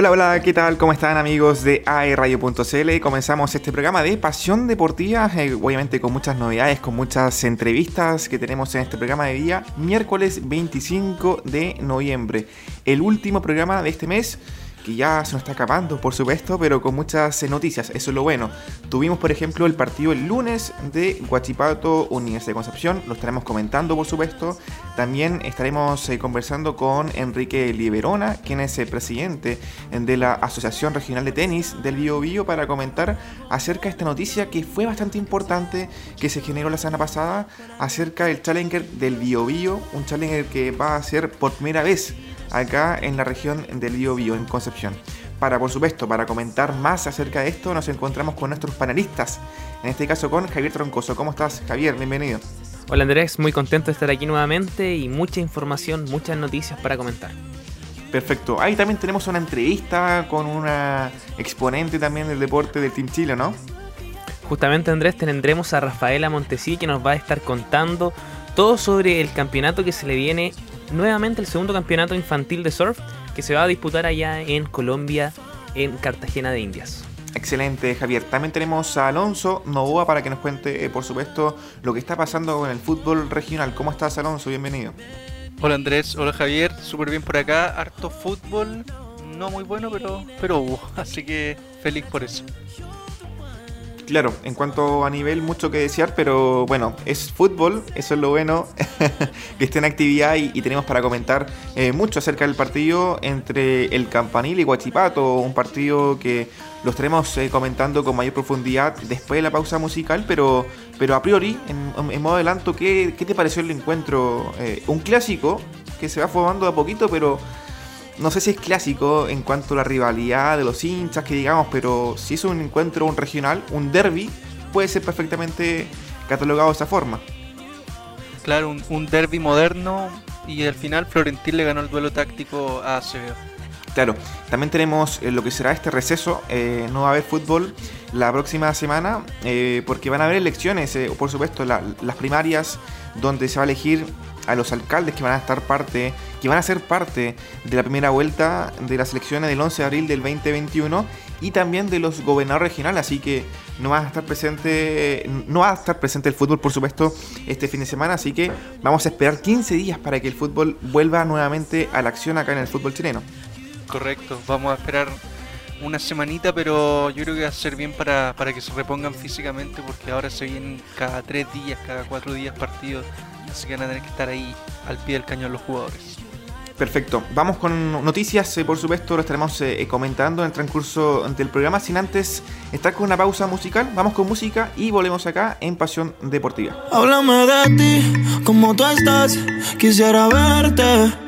Hola, hola, ¿qué tal? ¿Cómo están amigos de aerradio.cl? Comenzamos este programa de Pasión Deportiva, eh, obviamente con muchas novedades, con muchas entrevistas que tenemos en este programa de día, miércoles 25 de noviembre, el último programa de este mes que ya se nos está acabando, por supuesto, pero con muchas eh, noticias, eso es lo bueno. Tuvimos, por ejemplo, el partido el lunes de Guachipato, Universidad de Concepción, lo estaremos comentando, por supuesto. También estaremos eh, conversando con Enrique Liberona, quien es el presidente de la Asociación Regional de Tenis del Bio Bio, para comentar acerca de esta noticia que fue bastante importante, que se generó la semana pasada, acerca del Challenger del Bio Bio, un Challenger que va a ser por primera vez acá en la región del Bio en Concepción. Para, por supuesto, para comentar más acerca de esto, nos encontramos con nuestros panelistas. En este caso con Javier Troncoso. ¿Cómo estás, Javier? Bienvenido. Hola Andrés, muy contento de estar aquí nuevamente y mucha información, muchas noticias para comentar. Perfecto. Ahí también tenemos una entrevista con una exponente también del deporte del Team Chile, ¿no? Justamente Andrés tendremos a Rafaela Montesí que nos va a estar contando todo sobre el campeonato que se le viene nuevamente el segundo campeonato infantil de surf que se va a disputar allá en Colombia, en Cartagena de Indias. Excelente, Javier. También tenemos a Alonso Novoa para que nos cuente, eh, por supuesto, lo que está pasando con el fútbol regional. ¿Cómo estás, Alonso? Bienvenido. Hola, Andrés. Hola, Javier. Súper bien por acá. Harto fútbol. No muy bueno, pero, pero hubo. Así que feliz por eso claro, en cuanto a nivel, mucho que desear, pero bueno, es fútbol, eso es lo bueno, que esté en actividad y, tenemos para comentar eh, mucho acerca del partido entre el Campanil y Guachipato, un partido que lo estaremos eh, comentando con mayor profundidad después de la pausa musical, pero, pero a priori, en, modo adelanto, ¿qué, ¿qué, te pareció el encuentro? Eh, un clásico que se va formando a poquito, pero no sé si es clásico en cuanto a la rivalidad de los hinchas, que digamos, pero si es un encuentro, un regional, un derby, puede ser perfectamente catalogado de esa forma. Claro, un, derby moderno y al final Florentín le ganó el duelo táctico a Acevedo. Claro, también tenemos eh, lo que será este receso, eh, no va a haber fútbol la próxima semana eh, porque van a haber elecciones, por supuesto, las primarias donde se va a elegir a los alcaldes que van a estar parte, que van a ser parte de la primera vuelta de las elecciones del 11 de abril del 2021 y también de los gobernadores regionales, así que no va a estar presente, no va a estar presente el fútbol, por supuesto, este fin de semana, así que vamos a esperar 15 días para que el fútbol vuelva nuevamente a la acción acá en el fútbol chileno. Correcto, vamos a esperar una semanita, pero yo creo que va a ser bien para, para que se repongan físicamente, porque ahora se vienen cada tres días, cada cuatro días partidos Así que van a tener que estar ahí al pie del cañón los jugadores. Perfecto. Vamos con noticias, eh, por supuesto, lo estaremos eh, comentando en el transcurso del programa. Sin antes estar con una pausa musical, vamos con música y volvemos acá en Pasión Deportiva. Háblame de ti, como tú estás, quisiera verte.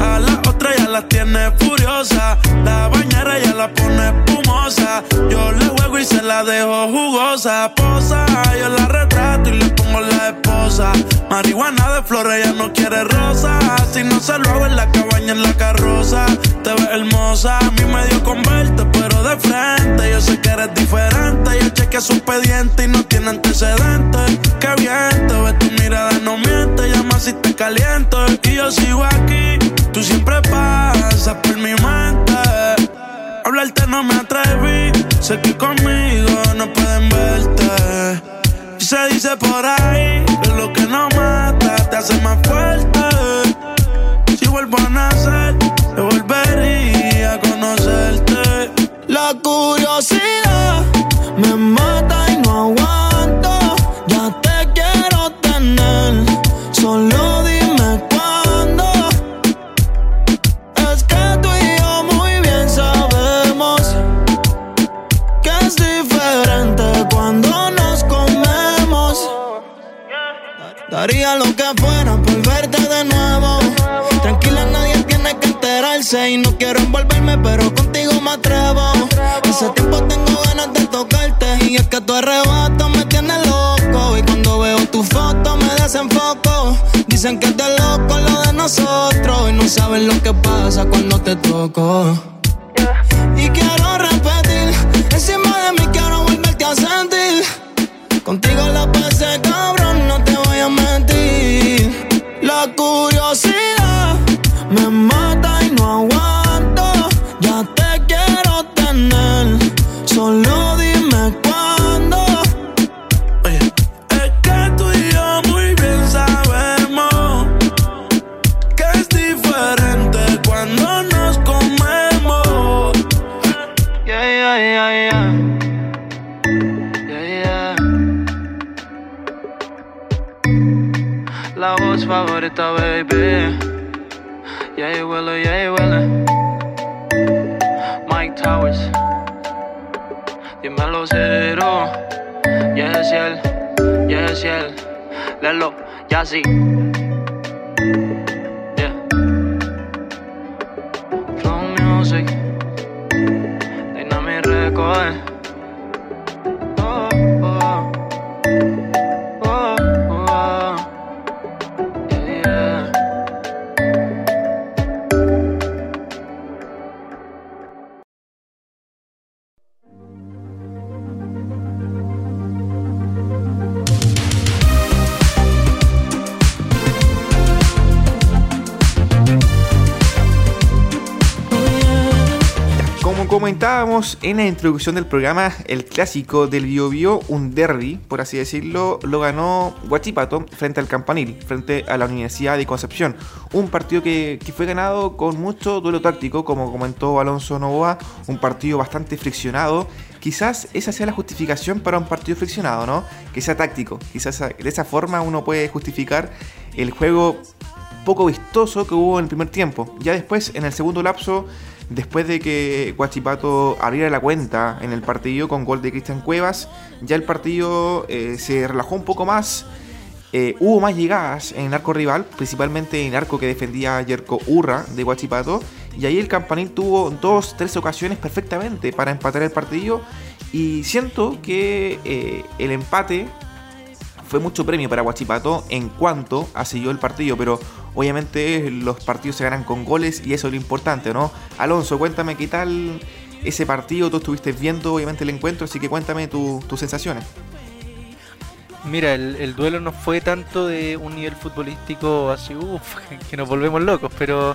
a la otra ya la tiene furiosa. La bañera ya la pone espumosa. Yo le juego y se la dejo jugosa. Posa, yo la retrato y le pongo la esposa. Marihuana de flores, ella no quiere rosa. Si no se lo hago en la cabaña, en la carroza. Te ves hermosa, a mí me dio con verte, pero de frente. Yo sé que eres diferente. Yo chequeé su expediente y no tiene antecedentes. Qué bien, te ves tu mirada, no miente. Llama si te caliento. Y yo sigo aquí Tú siempre pasas por mi mente. Hablarte no me atreví. Sé que conmigo no pueden verte. Y se dice por ahí que lo que no mata te hace más fuerte. Si vuelvo a nacer, te volvería a conocerte. La curiosidad me mata Y no quiero envolverme, pero contigo me atrevo. Hace tiempo tengo ganas de tocarte. Y es que tu arrebato me tiene loco. Y cuando veo tu foto me desenfoco. Dicen que es de loco lo de nosotros. Y no saben lo que pasa cuando te toco. Y quiero repetir, encima de mí quiero volverte a sentir. Contigo la pasé cabrón, no te voy a mentir. La curiosidad baby. Yeah, you will, yeah, you will. Mike Towers. Dímelo cero. Yes, él. Yes, él. Lelo, ya sí. Yeah. Flow music. Dynamic Record. Comentábamos en la introducción del programa, el clásico del Bio Bio, un derby, por así decirlo, lo ganó Guachipato frente al Campanil, frente a la Universidad de Concepción. Un partido que, que fue ganado con mucho duelo táctico, como comentó Alonso Novoa, un partido bastante friccionado. Quizás esa sea la justificación para un partido friccionado, ¿no? Que sea táctico. Quizás de esa forma uno puede justificar el juego poco vistoso que hubo en el primer tiempo. Ya después, en el segundo lapso, después de que Guachipato abriera la cuenta en el partido con gol de Cristian Cuevas, ya el partido eh, se relajó un poco más. Eh, hubo más llegadas en el arco rival, principalmente en el arco que defendía Yerko Urra de Guachipato. Y ahí el Campanil tuvo dos, tres ocasiones perfectamente para empatar el partido. Y siento que eh, el empate fue mucho premio para Guachipato en cuanto a siguió el partido, pero obviamente los partidos se ganan con goles y eso es lo importante, ¿no? Alonso, cuéntame qué tal ese partido, tú estuviste viendo obviamente el encuentro, así que cuéntame tu- tus sensaciones. Mira, el, el duelo no fue tanto de un nivel futbolístico así, uff, que nos volvemos locos, pero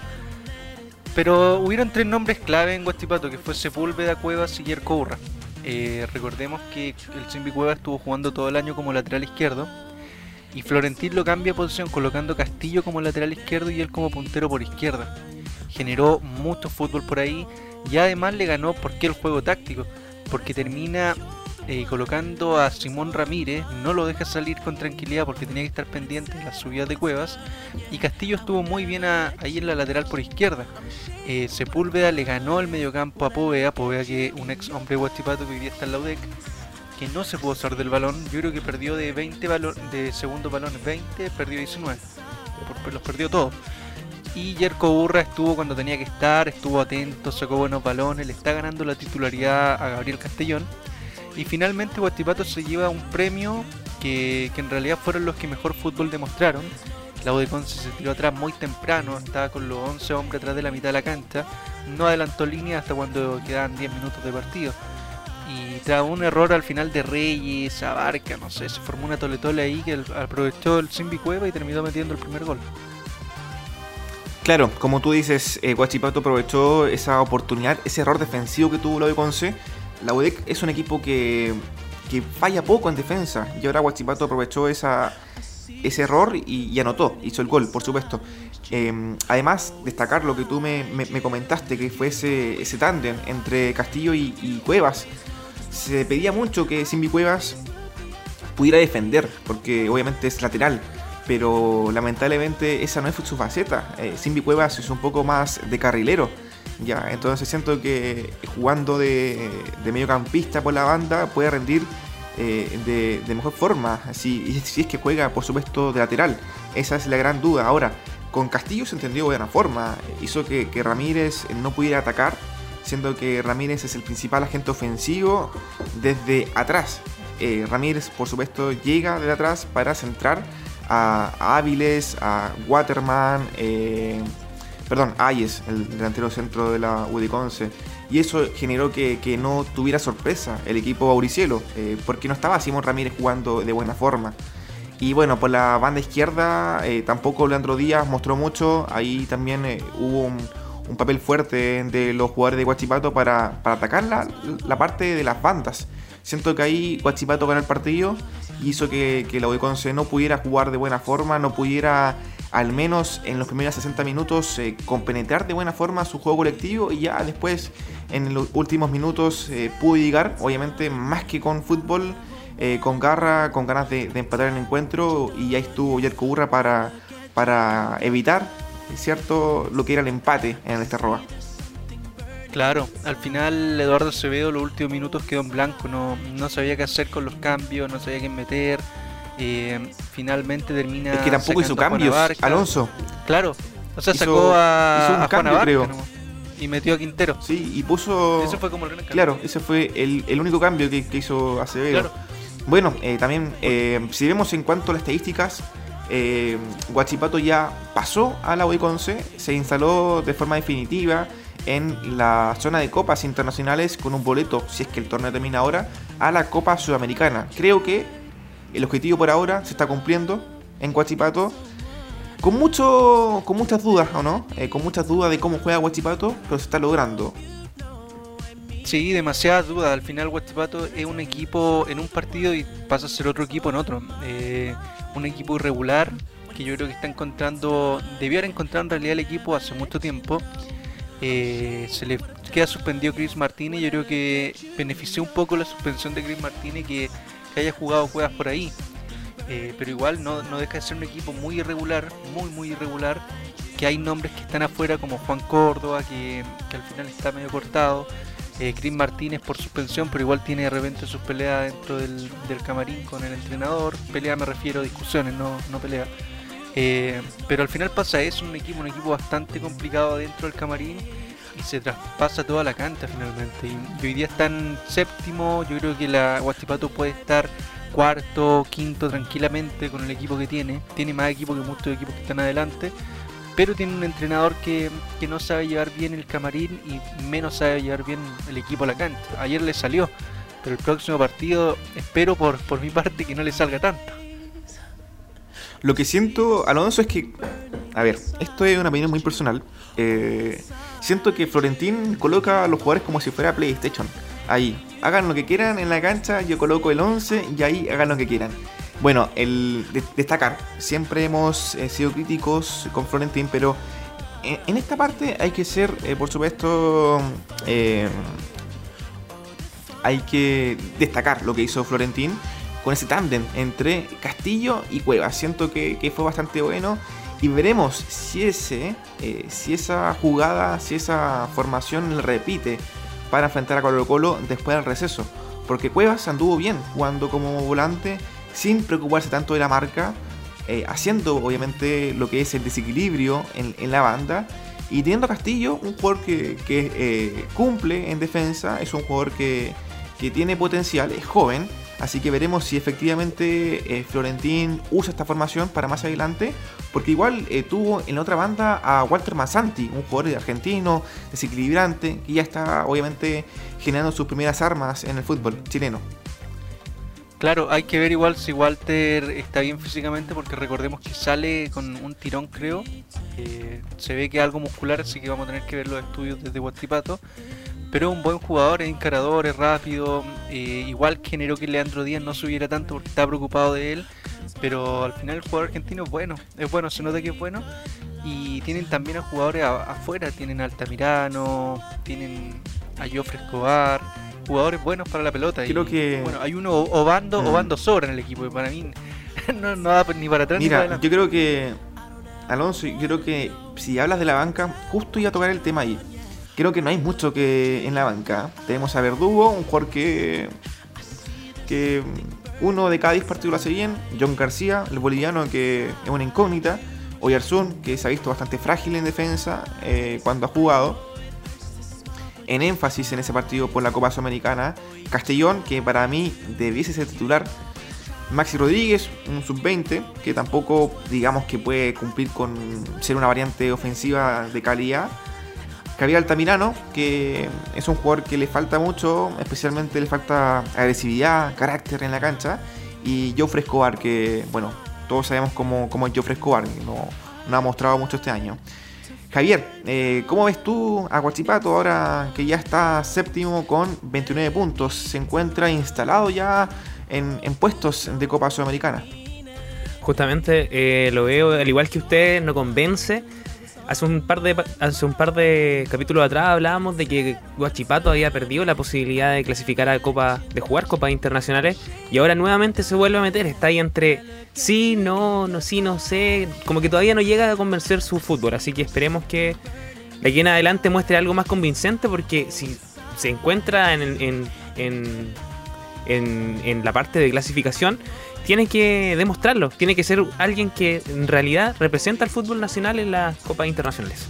pero hubieron tres nombres clave en Guachipato, que fue Sepúlveda, Cuevas y Yerko Urra. Eh, recordemos que el Simbi Cuevas estuvo jugando todo el año como lateral izquierdo y Florentín lo cambia de posición colocando Castillo como lateral izquierdo y él como puntero por izquierda. Generó mucho fútbol por ahí y además le ganó porque el juego táctico, porque termina eh, colocando a Simón Ramírez, no lo deja salir con tranquilidad porque tenía que estar pendiente de las subidas de cuevas. Y Castillo estuvo muy bien ahí en la lateral por izquierda. Eh, Sepúlveda le ganó el mediocampo a Povea, Povea que un ex hombre guachipato que está en la UDEC, que no se pudo usar del balón. Yo creo que perdió de 20 balón, de segundo balones 20, perdió 19. Por- los perdió todos. Y Yerko Burra estuvo cuando tenía que estar, estuvo atento, sacó buenos balones, le está ganando la titularidad a Gabriel Castellón. Y finalmente Guachipato se lleva un premio que, que en realidad fueron los que mejor fútbol demostraron. La U de Conce se tiró atrás muy temprano, estaba con los 11 hombres atrás de la mitad de la cancha. No adelantó línea hasta cuando quedaban 10 minutos de partido. Y tras un error al final de Reyes, Abarca, no sé, se formó una toletole ahí que aprovechó el Simbi Cueva y terminó metiendo el primer gol. Claro, como tú dices, eh, Guachipato aprovechó esa oportunidad, ese error defensivo que tuvo de Conce. La UDEC es un equipo que, que falla poco en defensa y ahora Guachipato aprovechó esa, ese error y, anotó, hizo el gol, por supuesto. Eh, además, destacar lo que tú me, me- me comentaste, que fue ese, ese tándem entre Castillo y, y Cuevas. Se pedía mucho que Simbi Cuevas pudiera defender, porque obviamente es lateral, pero lamentablemente esa no es su faceta. Eh, Simbi Cuevas es un poco más de carrilero. Ya, entonces siento que jugando de, de mediocampista por la banda puede rendir de, mejor forma, si, si es que juega, por supuesto, de lateral. Esa es la gran duda. Ahora, con Castillo se entendió de buena forma, hizo que, que Ramírez no pudiera atacar, siendo que Ramírez es el principal agente ofensivo desde atrás. Eh, Ramírez, por supuesto, llega de atrás para centrar a, Áviles, a Waterman, eh, perdón, Ayes, el delantero centro de la Udiconce. Y eso generó que, no tuviera sorpresa el equipo Auricielo, eh, porque no estaba Simón Ramírez jugando de buena forma. Y bueno, por la banda izquierda tampoco Leandro Díaz mostró mucho. Ahí también hubo un, papel fuerte de los jugadores de Guachipato para, atacar la, la, parte de las bandas. Siento que ahí Guachipato ganó el partido y hizo que, que la Udeconce no pudiera jugar de buena forma, no pudiera al menos en los primeros 60 minutos eh, compenetrar de buena forma su juego colectivo y ya después en los últimos minutos eh, pudo llegar, obviamente más que con fútbol, eh, con garra, con ganas de, empatar el encuentro y ya estuvo Yerko Burra para, para evitar cierto lo que era el empate en el Esterroa. Claro, al final Eduardo Acevedo los últimos minutos quedó en blanco, no, no sabía qué hacer con los cambios, no sabía qué meter. Eh, finalmente termina. Es que tampoco hizo cambios, Alonso. Claro, o sea, sacó a, cambio, creo. y metió a Quintero. Sí, y puso. Eso fue como el Claro, ese fue el, único cambio que, hizo Acevedo. Bueno, eh, también, eh, si vemos en cuanto a las estadísticas, Guachipato ya pasó a la UIConce, se instaló de forma definitiva en la zona de copas internacionales con un boleto, si es que el torneo termina ahora, a la Copa Sudamericana. Creo que el objetivo por ahora se está cumpliendo en Guachipato. Con, mucho, con muchas dudas, ¿o no? Eh, con muchas dudas de cómo juega Guachipato, pero se está logrando. Sí, demasiadas dudas. Al final Guachipato es un equipo en un partido y pasa a ser otro equipo en otro. Eh, un equipo irregular que yo creo que está encontrando, debió haber encontrado en realidad el equipo hace mucho tiempo eh, se le queda suspendido Chris Martínez. Yo creo que benefició un poco la suspensión de Chris Martínez que, haya jugado juegas por ahí. Eh, pero igual no, deja de ser un equipo muy irregular, muy muy irregular. Que hay nombres que están afuera como Juan Córdoba, que, al final está medio cortado. Eh, Chris Martínez por suspensión, pero igual tiene de repente sus peleas dentro del, camarín con el entrenador. Pelea me refiero a discusiones, no, no pelea. Eh, pero al final pasa eso, un equipo, un equipo bastante complicado dentro del camarín y se traspasa toda la cancha finalmente. Y, hoy día están séptimo, yo creo que la Guachipato puede estar cuarto, quinto tranquilamente con el equipo que tiene. Tiene más equipo que muchos equipos que están adelante. Pero tiene un entrenador que, que no sabe llevar bien el camarín y menos sabe llevar bien el equipo a la cancha. Ayer le salió, pero el próximo partido espero por, por mi parte que no le salga tanto. Lo que siento, Alonso, es que. A ver, esto es una opinión muy personal. Eh, siento que Florentín coloca a los jugadores como si fuera PlayStation. Ahí, hagan lo que quieran en la cancha, yo coloco el 11 y ahí hagan lo que quieran. Bueno, el destacar, siempre hemos eh, sido críticos con Florentín, pero en, esta parte hay que ser, eh, por supuesto, hay que destacar lo que hizo Florentín con ese tándem entre Castillo y Cuevas. Siento que, fue bastante bueno y veremos si, ese, eh, si esa jugada, si esa formación repite para enfrentar a Colo Colo después del receso. Porque Cuevas anduvo bien jugando como volante sin preocuparse tanto de la marca, eh, haciendo obviamente lo que es el desequilibrio en, la banda. Y teniendo a Castillo, un jugador que, eh, cumple en defensa, es un jugador que, que tiene potencial, es joven Así que veremos si efectivamente eh, Florentín usa esta formación para más adelante. Porque igual eh, tuvo en la otra banda a Walter Massanti, un jugador argentino, desequilibrante, que ya está obviamente generando sus primeras armas en el fútbol chileno. Claro, hay que ver igual si Walter está bien físicamente porque recordemos que sale con un tirón creo. Eh, se ve que algo muscular, así que vamos a tener que ver los estudios desde Guatipato pero es un buen jugador, es encarador, es rápido. Eh, igual generó que Leandro Díaz no subiera tanto porque estaba preocupado de él. Pero al final el jugador argentino es bueno, es bueno, se nota que es bueno. Y tienen también a jugadores afuera, tienen a Altamirano, tienen a Joffre Escobar, jugadores buenos para la pelota. Creo que... Bueno, hay uno Obando, mm. Obando sobra en el equipo, y para mí no, no da ni para atrás ni para yo creo que, Alonso, yo creo que si hablas de la banca, justo iba a tocar el tema ahí creo que no hay mucho que en la banca. Tenemos a Verdugo, un jugador que que uno de cada 10 partidos lo hace bien. John García, el boliviano, que es una incógnita. Oyarzún, que se ha visto bastante frágil en defensa eh, cuando ha jugado. En énfasis en ese partido por la Copa Sudamericana. Castellón, que para mí debiese ser titular. Maxi Rodríguez, un sub-20, que tampoco digamos que puede cumplir con ser una variante ofensiva de calidad. Javier Altamirano, que es un jugador que le falta mucho, especialmente le falta agresividad, carácter en la cancha. Y Joe Escobar, que bueno, todos sabemos cómo, cómo es Joffre Escobar, no, no ha mostrado mucho este año. Javier, eh, ¿cómo ves tú a Guachipato ahora que ya está séptimo con 29 puntos? Se encuentra instalado ya en, puestos de Copa Sudamericana. Justamente eh, lo veo, al igual que usted, no convence Hace un par de hace un par de capítulos atrás hablábamos de que Guachipato había perdido la posibilidad de clasificar a Copa, de jugar copas internacionales y ahora nuevamente se vuelve a meter, está ahí entre sí, no, no, sí, no sé, como que todavía no llega a convencer su fútbol, así que esperemos que de aquí en adelante muestre algo más convincente porque si se encuentra en, en, en, en, en la parte de clasificación tiene que demostrarlo, tiene que ser alguien que en realidad representa al fútbol nacional en las copas internacionales.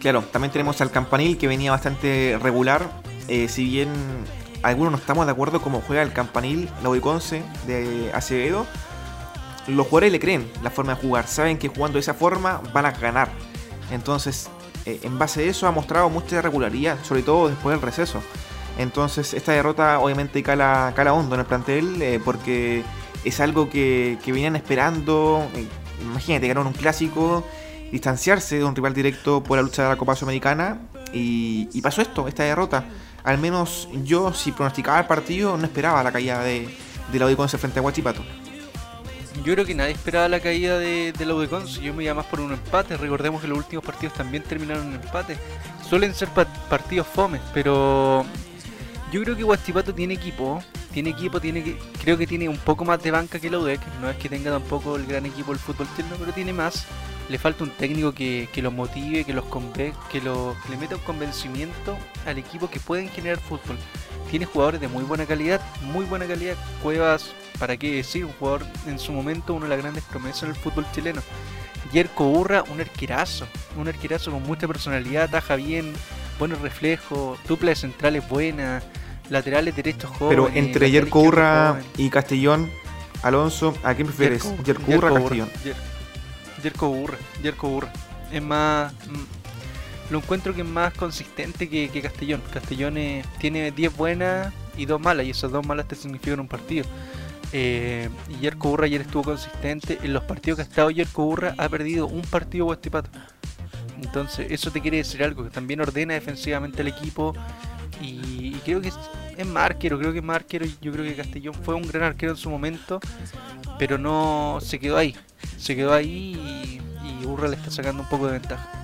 Claro, también tenemos al Campanil que venía bastante regular, eh, si bien algunos no estamos de acuerdo cómo juega el Campanil, la Udiconce de Acevedo, los jugadores le creen la forma de jugar, saben que jugando de esa forma van a ganar. Entonces, eh, en base a eso ha mostrado mucha regularidad, sobre todo después del receso. Entonces esta derrota obviamente cala, cala hondo en el plantel eh, porque es algo que, que venían esperando. Eh, imagínate, ganaron un clásico, distanciarse de un rival directo por la lucha de la Copa Sudamericana y, pasó esto, esta derrota. Al menos yo, si pronosticaba el partido, no esperaba la caída de, de la frente a Guachipato. Yo creo que nadie esperaba la caída de, de la Udiconce. Yo me iba más por un empate. Recordemos que los últimos partidos también terminaron en empate. Suelen ser partidos fomes, pero yo creo que Guachipato tiene equipo, tiene equipo, tiene creo que tiene un poco más de banca que la UDEC, no es que tenga tampoco el gran equipo del fútbol chileno, pero tiene más. Le falta un técnico que, que los motive, que los conve que, lo, le meta un convencimiento al equipo que pueden generar fútbol. Tiene jugadores de muy buena calidad, muy buena calidad. Cuevas, para qué decir, un jugador en su momento, uno de las grandes promesas en el fútbol chileno. Yerko Urra, un arquerazo, un arquerazo con mucha personalidad, taja bien, buenos reflejos, dupla de centrales buena, laterales derechos jóvenes. Pero entre Yerko Urra y Castellón, Alonso, ¿a quién prefieres? Yerko Urra o Castellón. Yerko Urra, Yerko Urra. Es más. Mm, lo encuentro que es más consistente que, Castellón. Castellón tiene 10 buenas y 2 malas, y esas 2 malas te significan un partido. Eh, Yerko Urra ayer estuvo consistente. En los partidos que ha estado Yerko Urra ha perdido un partido Guastipato. Entonces, eso te quiere decir algo, que también ordena defensivamente al equipo. Y, creo que es, es, más arquero, creo que es más arquero. Yo creo que Castellón fue un gran arquero en su momento, pero no se quedó ahí. Se quedó ahí y, y Urra le está sacando un poco de ventaja.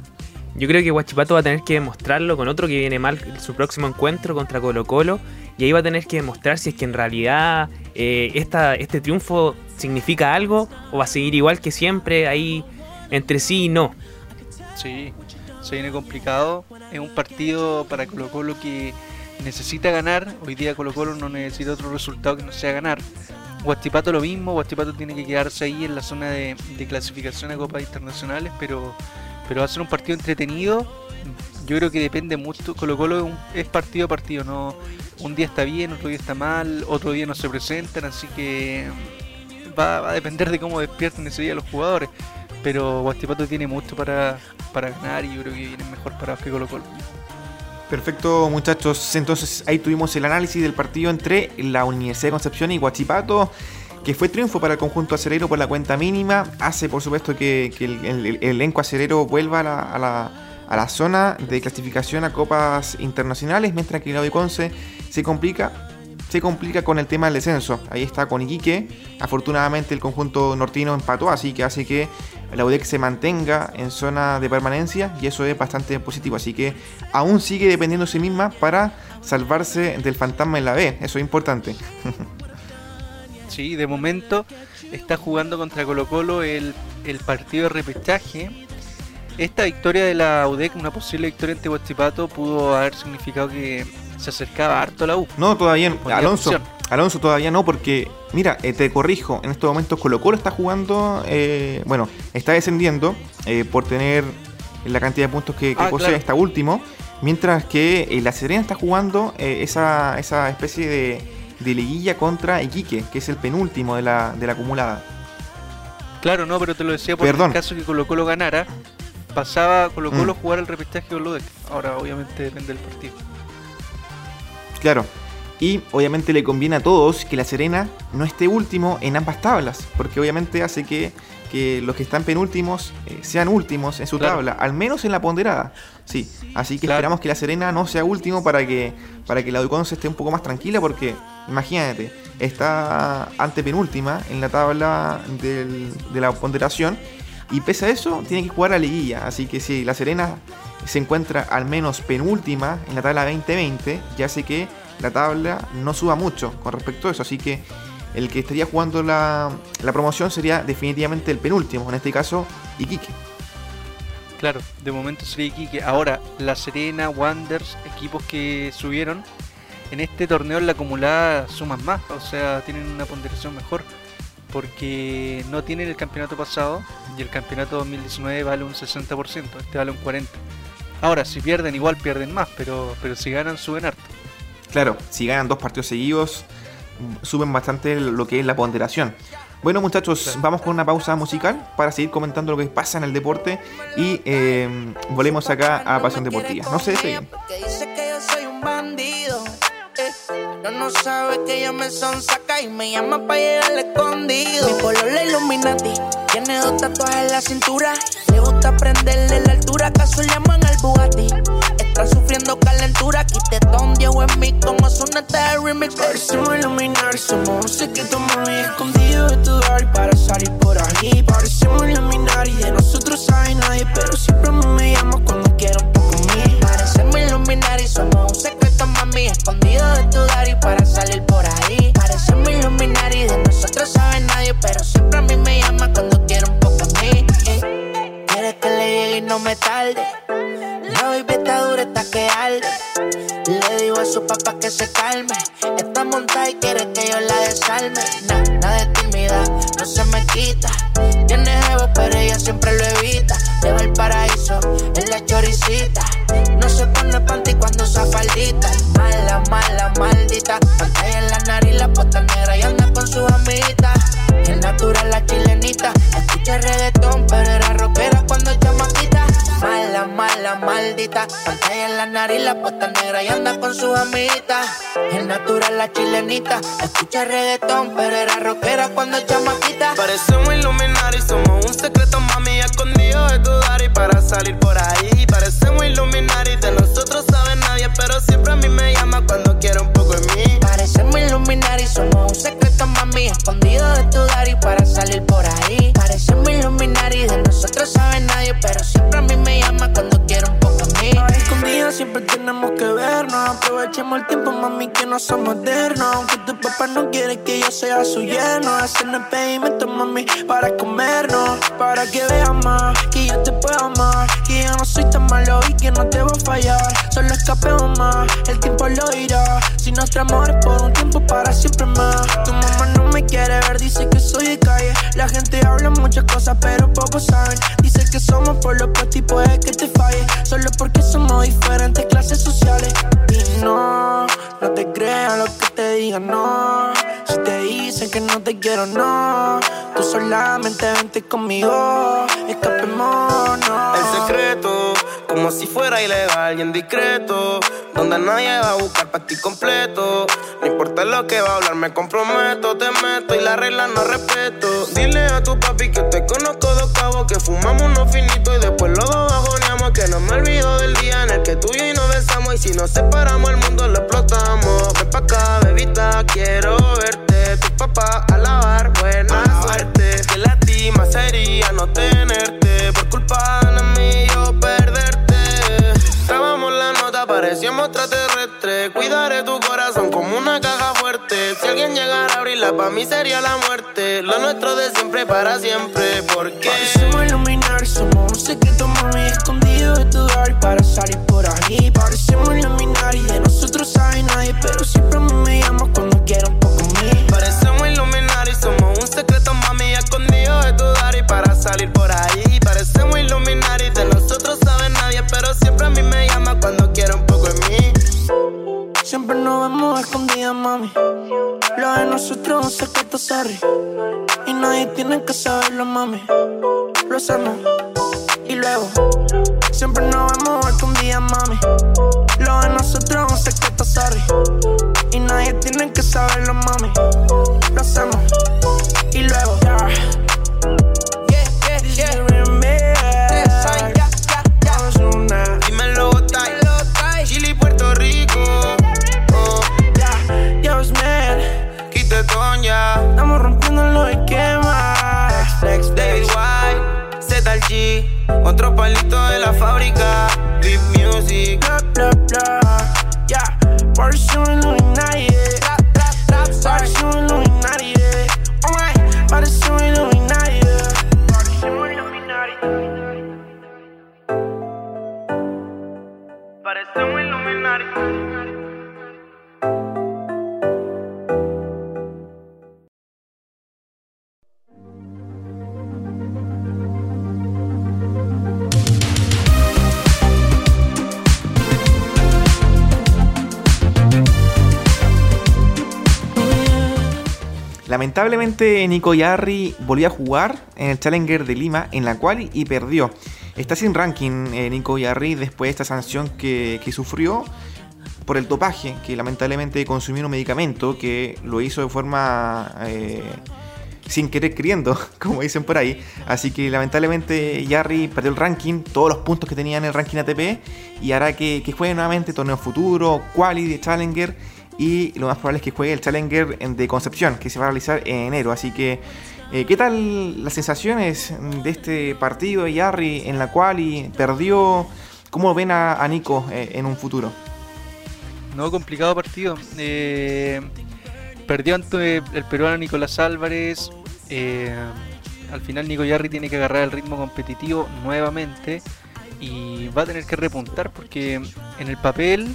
Yo creo que Guachipato va a tener que demostrarlo con otro que viene mal su próximo encuentro contra Colo Colo. Y ahí va a tener que demostrar si es que en realidad eh, esta, este triunfo significa algo o va a seguir igual que siempre ahí entre sí y no. Sí, se viene complicado. Es un partido para Colo Colo que necesita ganar. Hoy día Colo Colo no necesita otro resultado que no sea ganar. Guachipato lo mismo, Guachipato tiene que quedarse ahí en la zona de, clasificación a copas internacionales, pero, pero va a ser un partido entretenido. Yo creo que depende mucho, Colo Colo es partido a partido, no un día está bien, otro día está mal, otro día no se presentan, así que va, a depender de cómo despierten ese día los jugadores pero Guastipato tiene mucho para, para ganar y yo creo que vienen mejor parados que Colo Colo. Perfecto, muchachos. Entonces ahí tuvimos el análisis del partido entre la Universidad de Concepción y Guachipato, que fue triunfo para el conjunto acerero por la cuenta mínima. Hace, por supuesto, que, el, elenco acerero vuelva a la, a, la, zona de clasificación a copas internacionales, mientras que el Conce se complica se complica con el tema del descenso. Ahí está con Iquique. Afortunadamente el conjunto nortino empató, así que hace que la UDEC se mantenga en zona de permanencia y eso es bastante positivo. Así que aún sigue dependiendo de sí misma para salvarse del fantasma en la B. Eso es importante. Sí, de momento está jugando contra Colo Colo el, partido de repechaje. Esta victoria de la UDEC, una posible victoria ante Huachipato, pudo haber significado que se acercaba harto la U. No, todavía Alonso, opción. Alonso todavía no, porque, mira, eh, te corrijo, en estos momentos Colo Colo está jugando, eh, bueno, está descendiendo eh, por tener la cantidad de puntos que, que Ah, posee, claro. está último, mientras que La Serena está jugando esa, esa especie de, de liguilla contra Iquique, que es el penúltimo de la, de la acumulada. Claro, no, pero te lo decía por Perdón. el caso que Colo Colo ganara, pasaba Colo Colo Mm. jugar el repechaje con Ludek. Ahora obviamente depende del partido. Claro. Y obviamente le conviene a todos que la Serena no esté último en ambas tablas, porque obviamente hace que, que los que están penúltimos eh, sean últimos en su Claro. tabla, al menos en la ponderada. Sí, así que Claro. esperamos que la Serena no sea último para que, para que la Duconce esté un poco más tranquila, porque imagínate, está antepenúltima en la tabla del- de la ponderación y pese a eso tiene que jugar a liguilla, así que si la Serena se encuentra al menos penúltima en la tabla 2020, ya hace que la tabla no suba mucho con respecto a eso. Así que el que estaría jugando la, la promoción sería definitivamente el penúltimo, en este caso Iquique. Claro, de momento sería Iquique. Ahora, La Serena, Wanderers, equipos que subieron, en este torneo en la acumulada suman más, o sea, tienen una ponderación mejor, porque no tienen el campeonato pasado y el campeonato 2019 vale un 60%, este vale un 40%. Ahora, si pierden, igual pierden más, pero, pero si ganan, suben harto. Claro, si ganan dos partidos seguidos, suben bastante lo que es la ponderación. Bueno muchachos, vamos con una pausa musical para seguir comentando lo que pasa en el deporte y eh, volvemos acá a Pasión Deportiva. No se despeguen. Porque dice que yo soy un bandido. Pero no sabe que ella me sonsaca y me llama para llegar al escondido. Mi color la Illuminati. Tiene dos tatuajes en la cintura. Le gusta prenderle la altura. Acaso le llaman al Bugatti. Está sufriendo calentura. Quite ton Diego en mí como suena este remix. Parecemos iluminar, somos un secreto muy escondido de tu hogar para salir por ahí. Parecemos iluminar y de nosotros sabe nadie, pero siempre me llamas cuando quiero un poco mí. Parecemos que se calme. Está montada y quiere que yo la desarme. Nada de timidez, no se me quita. Tiene ego, pero ella siempre lo evita. Lleva el paraíso en la choricita. No se pone panty cuando usa faldita. Mala, mala, maldita. Pantalla en la nariz, la puesta negra y anda con sus amiguitas. Es natural la chilenita. Escucha reggaetón, pero era rockera cuando chamaquita. Mala, mala, maldita. Nariz, la puesta negra y anda con sus amiguitas. Es natural la chilenita. Escucha reggaetón, pero era rockera cuando chamaquita. Parecemos iluminar y somos un secreto, mami, escondido de tu y para salir por ahí. Parecemos iluminar y de nosotros sabe nadie, pero siempre a mí me llama cuando quiere un poco de mí. Parecemos iluminar y somos un secreto, mami, escondido de tu y para salir por ahí. El tiempo, mami, que no somos modernos. Aunque tu papá no quiere que yo sea su yerno. Hacen el pedimento, mami, para comernos. Para que veas más, que yo te puedo amar. Que yo no soy tan malo y que no te voy a fallar. Solo escapemos más, el tiempo lo dirá. Si nuestro amor es por un tiempo, para siempre más. Tu mamá no me quiere ver, dice que soy de calle. La gente habla muchas cosas, pero pocos saben. Dice que somos por los puestos y puede que te falle. Solo porque somos diferentes clases sociales. Y no, no te creas lo que te digan, no. Si te dicen que no te quiero, no. Tú solamente vente conmigo, escapémonos. El secreto, como si fuera ilegal y en discreto. Donde nadie va a buscar para ti completo. No importa lo que va a hablar, me comprometo, te meto y la regla no respeto. Dile a tu papi que te conozco dos cabos, que fumamos unos finitos y después los dos bajoneamos. Que no me olvido del día en el que tú y yo nos besamos. Y si nos separamos, el mundo lo explotamos. Ven pa' acá, bebita, quiero verte. Tu papá a lavar, buena parecíamos extraterrestres. Cuidaré tu corazón como una caja fuerte. Si alguien llegara a abrirla, pa' mí sería la muerte. Lo nuestro de siempre para siempre. Porque Parecemos iluminar, somos un secreto, mami, escondido de tu y para salir por ahí. Parecemos y de nosotros sabe nadie, pero siempre me llamas de nosotros un secreto, sorry. Y nadie tiene que saberlo, mami. Lo hacemos y luego. Siempre nos vemos escondidas, mami. Lo de nosotros un secreto, sorry. Y nadie tiene que saberlo, mami. Lamentablemente Nico Yarri volvió a jugar en el Challenger de Lima en la cual y perdió. Está sin ranking eh, Nico Yarri después de esta sanción que, sufrió por el topaje, que lamentablemente consumió un medicamento que lo hizo de forma eh, sin querer queriendo, como dicen por ahí. Así que lamentablemente Yarri perdió el ranking, todos los puntos que tenía en el ranking ATP y hará que, que juegue nuevamente torneo futuro, quali de Challenger y lo más probable es que juegue el Challenger de Concepción, que se va a realizar en enero. Así que, eh, ¿qué tal las sensaciones de este partido de Yarri en la cual perdió? ¿Cómo ven a, Nico eh, en un futuro? No, complicado partido. Eh, perdió ante el peruano Nicolás Álvarez. al final Nico Yarri tiene que agarrar el ritmo competitivo nuevamente y va a tener que repuntar porque en el papel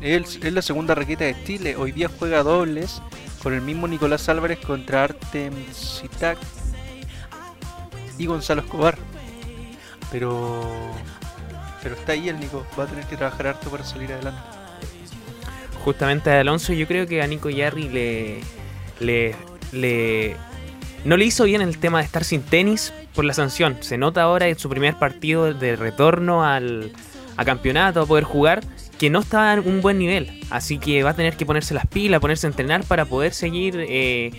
es, la segunda raqueta de Chile. Hoy día juega dobles con el mismo Nicolás Álvarez contra Artem Sitak y Gonzalo Escobar. Pero pero está ahí el Nico, va a tener que trabajar harto para salir adelante. Justamente Alonso, yo creo que a Nico Yarri le, le, le no le hizo bien el tema de estar sin tenis por la sanción. Se nota ahora en su primer partido de retorno al a campeonato, a poder jugar, que no está en un buen nivel. Así que va a tener que ponerse las pilas, ponerse a entrenar para poder seguir, eh,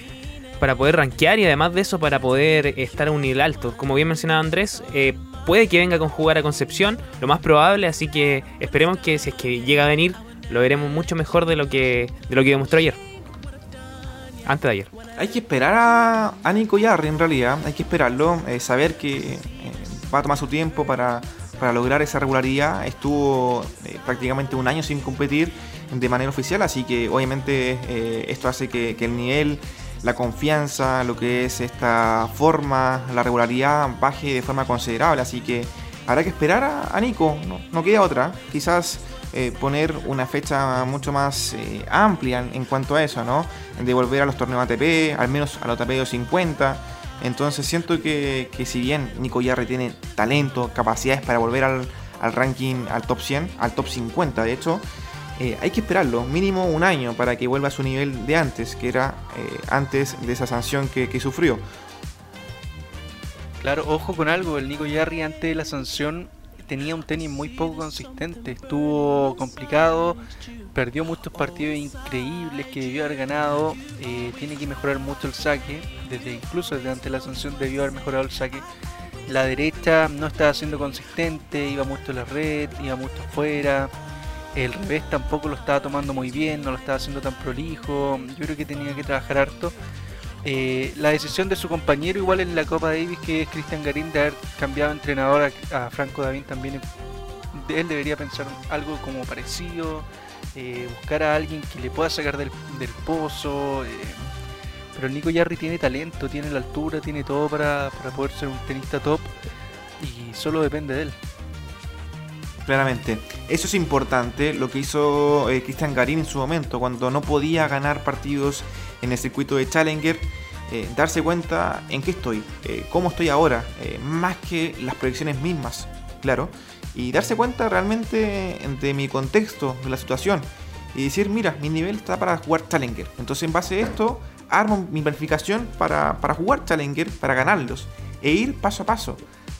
para poder rankear y además de eso para poder estar a un nivel alto. Como bien mencionaba Andrés, eh, puede que venga con jugar a Concepción, lo más probable, así que esperemos que si es que llega a venir, lo veremos mucho mejor de lo que, de lo que demostró ayer. Antes de ayer. Hay que esperar a, a Nico Yarri en realidad, hay que esperarlo, eh, saber que va a tomar su tiempo para para lograr esa regularidad. Estuvo eh, prácticamente un año sin competir de manera oficial, así que obviamente eh, esto hace que, el nivel, la confianza, lo que es esta forma, la regularidad baje de forma considerable. Así que habrá que esperar a, Nico, no, queda otra. Quizás eh, poner una fecha mucho más amplia en, cuanto a eso, ¿no? De volver a los torneos ATP, al menos a los ATP 250 entonces siento que, si bien Nico Yarri tiene talento, capacidades para volver al, ranking, al top 100, al top 50 de hecho, eh, hay que esperarlo, mínimo un año para que vuelva a su nivel de antes, que era eh, antes de esa sanción que, sufrió. Claro, ojo con algo, el Nico Yarri antes de la sanción tenía un tenis muy poco consistente, estuvo complicado, perdió muchos partidos increíbles que debió haber ganado, eh, tiene que mejorar mucho el saque, desde incluso desde ante la sanción debió haber mejorado el saque. La derecha no estaba siendo consistente, iba mucho a la red, iba mucho afuera. El revés tampoco lo estaba tomando muy bien, no lo estaba haciendo tan prolijo. Yo creo que tenía que trabajar harto. Eh, la decisión de su compañero, igual en la Copa Davis, que es Cristian Garín, de haber cambiado entrenador a, Franco David, también él debería pensar algo como parecido, eh, buscar a alguien que le pueda sacar del, pozo. Eh, pero el Nico Yarri tiene talento, tiene la altura, tiene todo para, poder ser un tenista top y solo depende de él. Claramente. Eso es importante, lo que hizo eh, Cristian Garín en su momento, cuando no podía ganar partidos en el circuito de Challenger, eh, darse cuenta en qué estoy, eh, cómo estoy ahora, más que las proyecciones mismas, claro, y darse cuenta realmente de mi contexto, de la situación, y decir, mira, mi nivel está para jugar Challenger. Entonces en base a esto, armo mi planificación para, para jugar Challenger, para ganarlos, e ir paso a paso.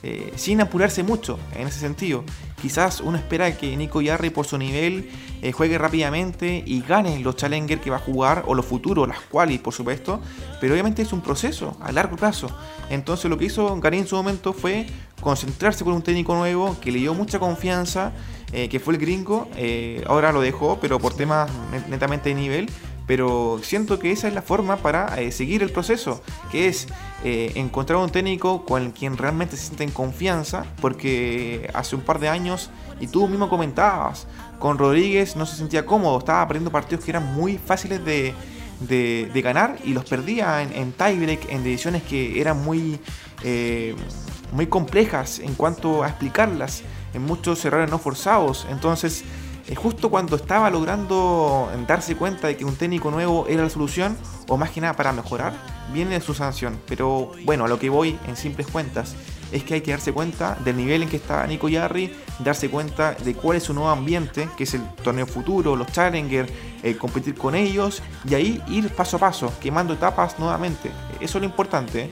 Eh, sin apurarse mucho en ese sentido. Quizás uno espera que Nico Yarri por su nivel eh, juegue rápidamente y gane los Challenger que va a jugar o los futuros, las quali por supuesto, pero obviamente es un proceso a largo plazo. Entonces lo que hizo Gary en su momento fue concentrarse con un técnico nuevo que le dio mucha confianza, eh, que fue el gringo, ahora lo dejó, pero por temas netamente de nivel, pero siento que esa es la forma para eh, seguir el proceso, que es eh, encontrar un técnico con quien realmente se sienta en confianza, porque hace un par de años, y tú mismo comentabas, con Rodríguez no se sentía cómodo, estaba perdiendo partidos que eran muy fáciles de, ganar y los perdía en, en tiebreak, en decisiones que eran muy, eh, muy complejas en cuanto a explicarlas, en muchos errores no forzados, entonces justo cuando estaba logrando darse cuenta de que un técnico nuevo era la solución, o más que nada para mejorar, viene su sanción. Pero bueno, a lo que voy en simples cuentas es que hay que darse cuenta del nivel en que está Nico Yarri, darse cuenta de cuál es su nuevo ambiente, que es el torneo futuro, los Challenger, el competir con ellos y ahí ir paso a paso, quemando etapas nuevamente. Eso es lo importante.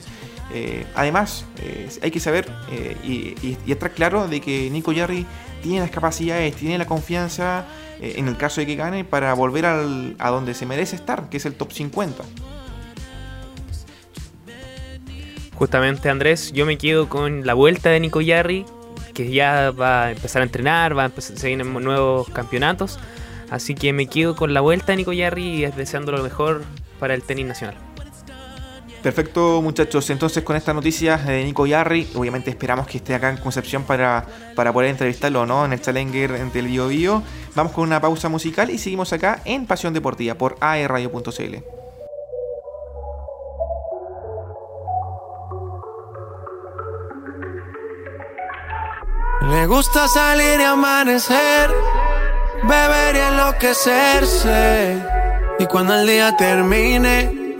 Eh, además, eh, hay que saber eh, y, y, estar claro de que Nico Yarri tiene las capacidades, tiene la confianza eh, en el caso de que gane para volver al, a donde se merece estar, que es el top 50. Justamente Andrés, yo me quedo con la vuelta de Nico Yarri, que ya va a empezar a entrenar, va a empezar, se vienen nuevos campeonatos, así que me quedo con la vuelta de Nico Yarri y deseando lo mejor para el tenis nacional. Perfecto, muchachos. Entonces, con esta noticia de Nico Yarri, obviamente esperamos que esté acá en Concepción para, para poder entrevistarlo ¿no? en el Challenger entre el Bio Bio. Vamos con una pausa musical y seguimos acá en Pasión Deportiva por aerradio.cl. Le gusta salir y amanecer, beber y enloquecerse. Y cuando el día termine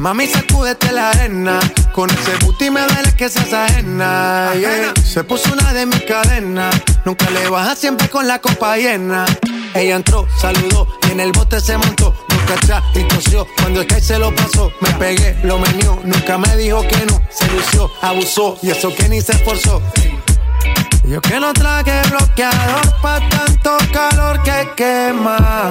Mami, sacúdete la arena. Con ese booty me duele que seas ajena. Se puso una de mis cadenas. Nunca le baja siempre con la copa llena. Ella entró, saludó y en el bote se montó. Nunca atrás y tosió. Cuando el que se lo pasó, me pegué, lo menió. Nunca me dijo que no. Se lució, abusó y eso que ni se esforzó. Yo que no traje bloqueador pa' tanto calor que quema.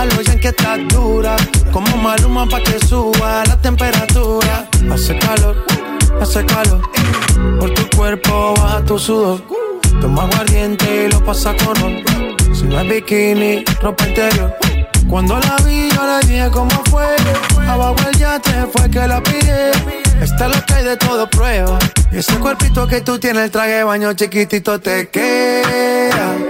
a lo que estás dura. Como maluma pa' que suba la temperatura. Hace calor, hace calor. Por tu cuerpo baja tu sudor. Toma aguardiente y lo pasa con ron. Si no es bikini, ropa interior. Cuando la vi, yo le dije cómo fue. Abajo el yate fue que la pide. Esta es lo que hay de todo prueba. Y ese cuerpito que tú tienes, el traje de baño chiquitito te queda.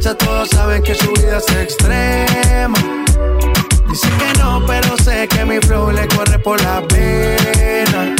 todos saben que su vida es extrema. Dice que no, pero sé que mi flow le corre por la pena.